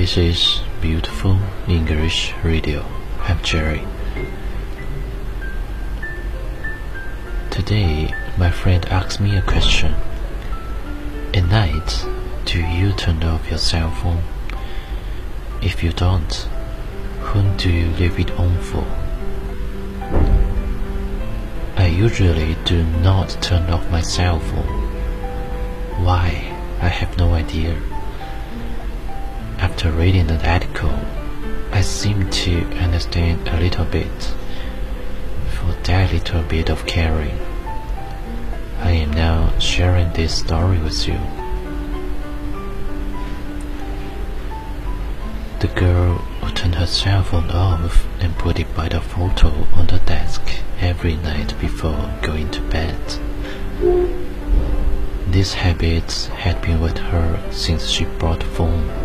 This is Beautiful English Radio. I'm Jerry. Today, my friend asked me a question. At night, do you turn off your cell phone? If you don't, whom do you leave it on for? I usually do not turn off my cell phone. Why? I have no idea. After reading the article, I seem to understand a little bit. For that little bit of caring, I am now sharing this story with you. The girl who turned her cell phone off and put it by the photo on the desk every night before going to bed. This habit had been with her since she bought phone.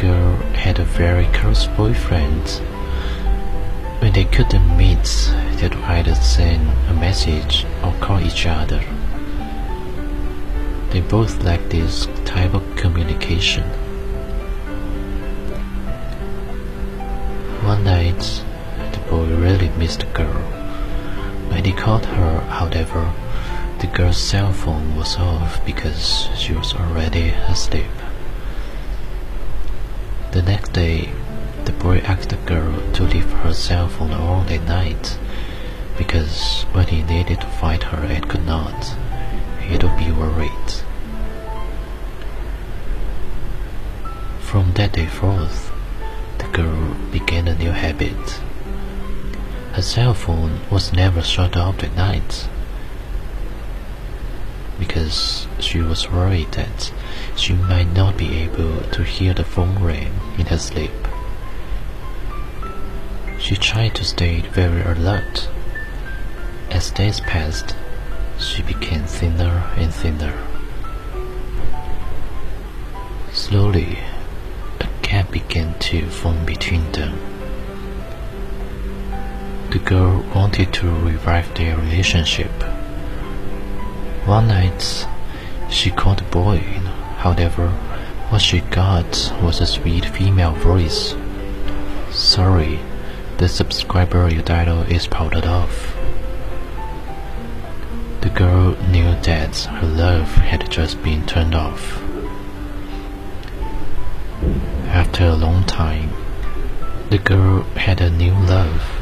Girl had a very close boyfriend. When they couldn't meet, they'd either send a message or call each other. They both liked this type of communication. One night, the boy really missed the girl. When he called her, however, the girl's cell phone was off because she was already asleep. The next day, the boy asked the girl to leave her cell phone on at night because when he needed to find her and could not, he'd be worried. From that day forth, the girl began a new habit. Her cell phone was never shut off at night because she was worried that she might not be able to hear the phone ring in her sleep. She tried to stay very alert. As days passed, she became thinner and thinner. Slowly, a gap began to form between them. The girl wanted to revive their relationship. One night, she called the boy. However, what she got was a sweet female voice. Sorry, the subscriber you dialed is powdered off. The girl knew that her love had just been turned off. After a long time, the girl had a new love.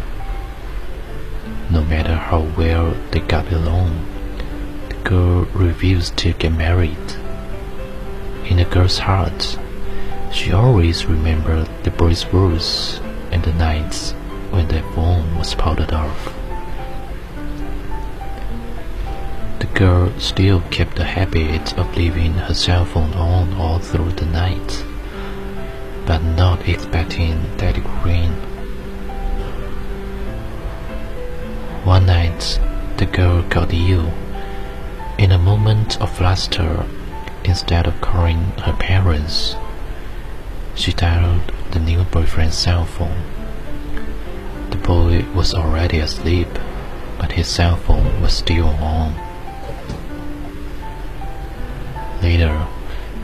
No matter how well they got along, girl refused to get married. In the girl's heart, she always remembered the boy's words and the nights when their phone was powdered off. The girl still kept the habit of leaving her cell phone on all through the night, but not expecting that it would ring. One night, the girl got ill. In a moment of fluster, instead of calling her parents, she dialed the new boyfriend's cell phone. The boy was already asleep, but his cell phone was still on. Later,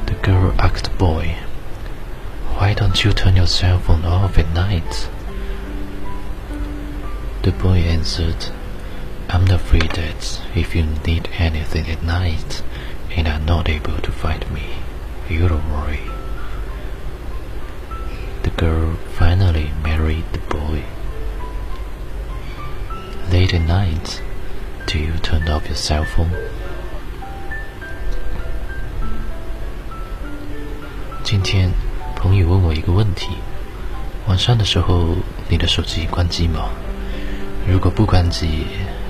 the girl asked the boy, Why don't you turn your cell phone off at night? The boy answered, I'm afraid that if you need anything at night and are not able to find me, you don't worry. The girl finally married the boy. Late at night, do you turn off your cell phone?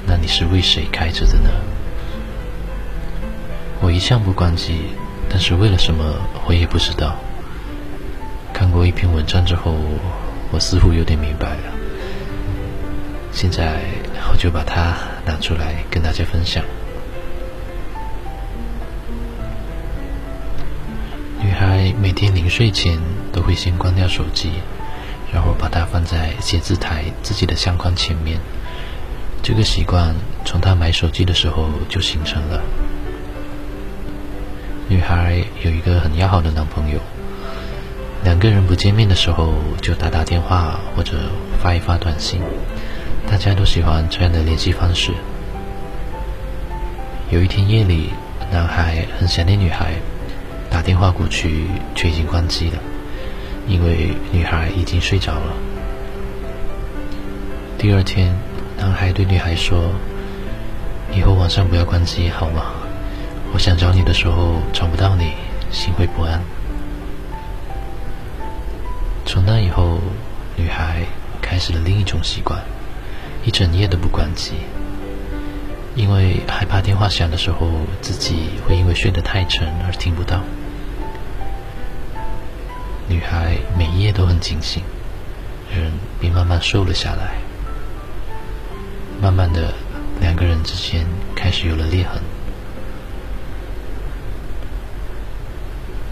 那你是为谁开着的呢？我一向不关机，但是为了什么我也不知道。看过一篇文章之后，我似乎有点明白了。现在我就把它拿出来跟大家分享。女孩每天临睡前都会先关掉手机，然后把它放在写字台自己的相框前面。这个习惯从她买手机的时候就形成了。女孩有一个很要好的男朋友，两个人不见面的时候就打打电话或者发一发短信，大家都喜欢这样的联系方式。有一天夜里，男孩很想念女孩，打电话过去却已经关机了，因为女孩已经睡着了。第二天，男孩对女孩说：“以后晚上不要关机，好吗？我想找你的时候找不到你，心会不安。”从那以后，女孩开始了另一种习惯，一整夜都不关机，因为害怕电话响的时候自己会因为睡得太沉而听不到。女孩每一夜都很警醒，人便慢慢瘦了下来。慢慢的，两个人之间开始有了裂痕。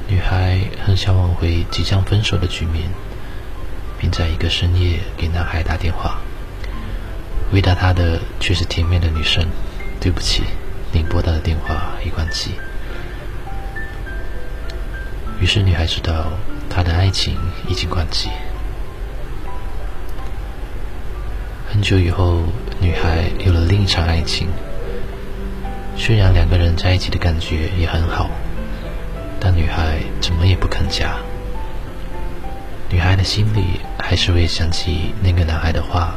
女孩很想挽回即将分手的局面，并在一个深夜给男孩打电话。回答她的却是甜美的女生：“对不起，您拨打的电话已关机。”于是女孩知道，她的爱情已经关机。很久以后，女孩有了另一场爱情。虽然两个人在一起的感觉也很好，但女孩怎么也不肯嫁。女孩的心里还是会想起那个男孩的话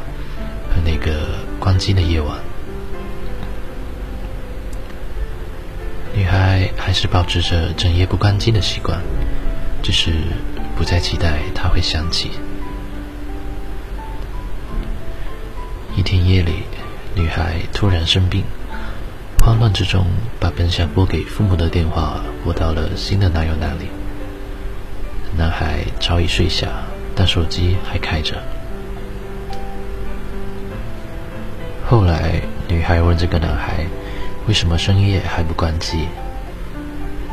和那个关机的夜晚。女孩还是保持着整夜不关机的习惯，只是不再期待他会想起。夜里，女孩突然生病，慌乱之中把本想拨给父母的电话拨到了新的男友那里。男孩早已睡下，但手机还开着。后来，女孩问这个男孩：“为什么深夜还不关机？”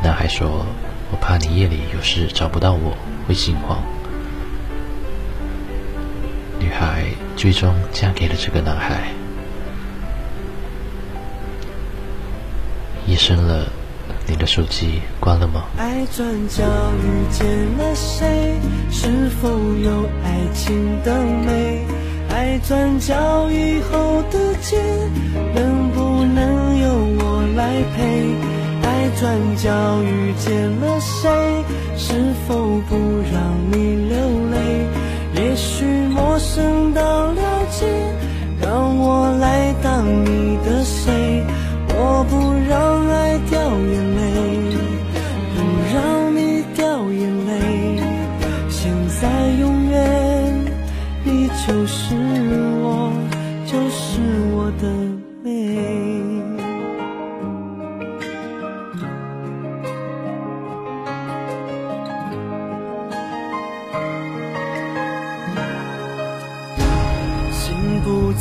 男孩说：“我怕你夜里有事找不到我，会心慌。”女孩最终嫁给了这个男孩。夜深了，你的手机关了吗？爱转角遇见了谁？是否有爱情的美？爱转角以后的街，能不能由我来陪？爱转角遇见了谁？是否不让你流泪？也许陌生到了解，让我来当你的谁？我不让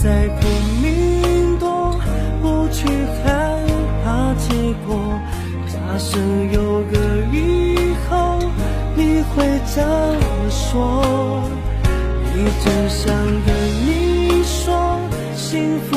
在拼命躲，不去害怕结果。假设有个以后，你会怎么说？一直想跟你说，幸福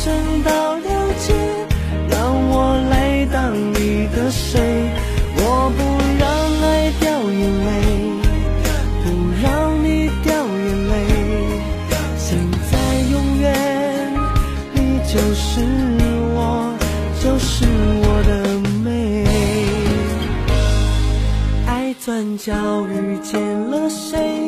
许陌生到了解，让我来当你的谁？我不让爱掉眼泪。不让你掉眼泪。现在、永远，你就是我，就是我的美。爱转角遇见了谁？